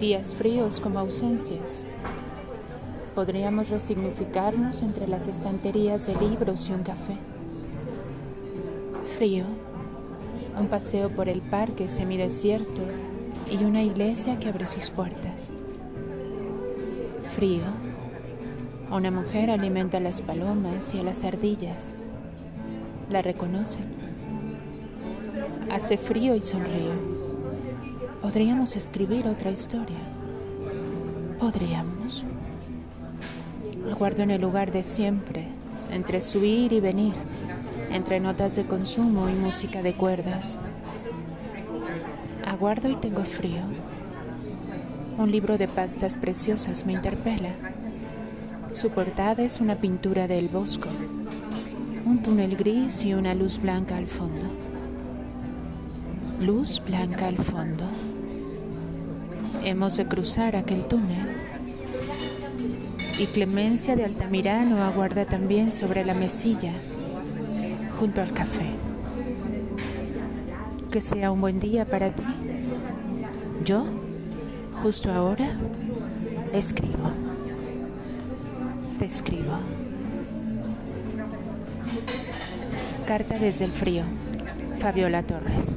Días fríos como ausencias. Podríamos resignificarnos entre las estanterías de libros y un café. Frío. Un paseo por el parque semidesierto y una iglesia que abre sus puertas. Frío. Una mujer alimenta a las palomas y a las ardillas. La reconocen. Hace frío y sonrío. Podríamos escribir otra historia. Podríamos. Aguardo en el lugar de siempre, entre su ir y venir, entre notas de consumo y música de cuerdas. Aguardo y tengo frío. Un libro de pastas preciosas me interpela. Su portada es una pintura del Bosco, un túnel gris y una luz blanca al fondo. Luz blanca al fondo. Hemos de cruzar aquel túnel. Y Clemencia de Altamirano aguarda también sobre la mesilla, junto al café. Que sea un buen día para ti. Yo, justo ahora, escribo. Te escribo. Carta desde el frío. Fabiola Torres.